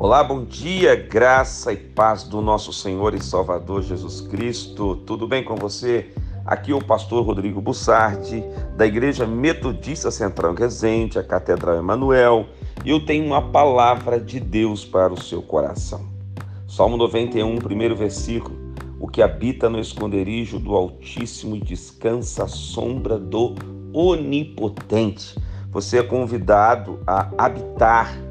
Olá, bom dia, graça e paz do nosso Senhor e Salvador Jesus Cristo. Tudo bem com você? Aqui é o pastor Rodrigo Bussardi, da Igreja Metodista Central Resende, a Catedral Emanuel, e eu tenho uma palavra de Deus para o seu coração. Salmo 91, primeiro versículo. O que habita no esconderijo do Altíssimo descansa à sombra do Onipotente. Você é convidado a habitar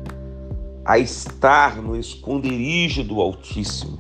a estar no esconderijo do Altíssimo,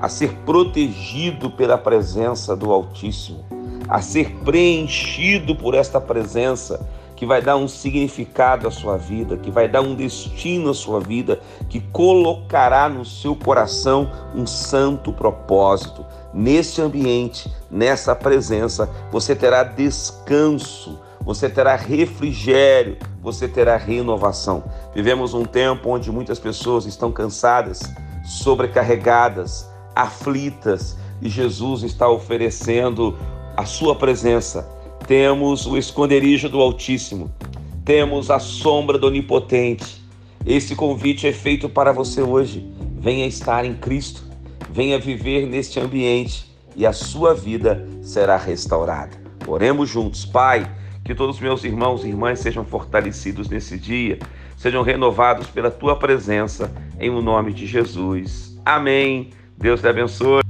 a ser protegido pela presença do Altíssimo, a ser preenchido por esta presença que vai dar um significado à sua vida, que vai dar um destino à sua vida, que colocará no seu coração um santo propósito. Nesse ambiente, nessa presença, você terá descanso, você terá refrigério, você terá renovação. Vivemos um tempo onde muitas pessoas estão cansadas, sobrecarregadas, aflitas, e Jesus está oferecendo a sua presença. Temos o esconderijo do Altíssimo, temos a sombra do Onipotente. Esse convite é feito para você hoje. Venha estar em Cristo, venha viver neste ambiente e a sua vida será restaurada. Oremos juntos, Pai. Que todos os meus irmãos e irmãs sejam fortalecidos nesse dia, sejam renovados pela tua presença, em o nome de Jesus. Amém. Deus te abençoe.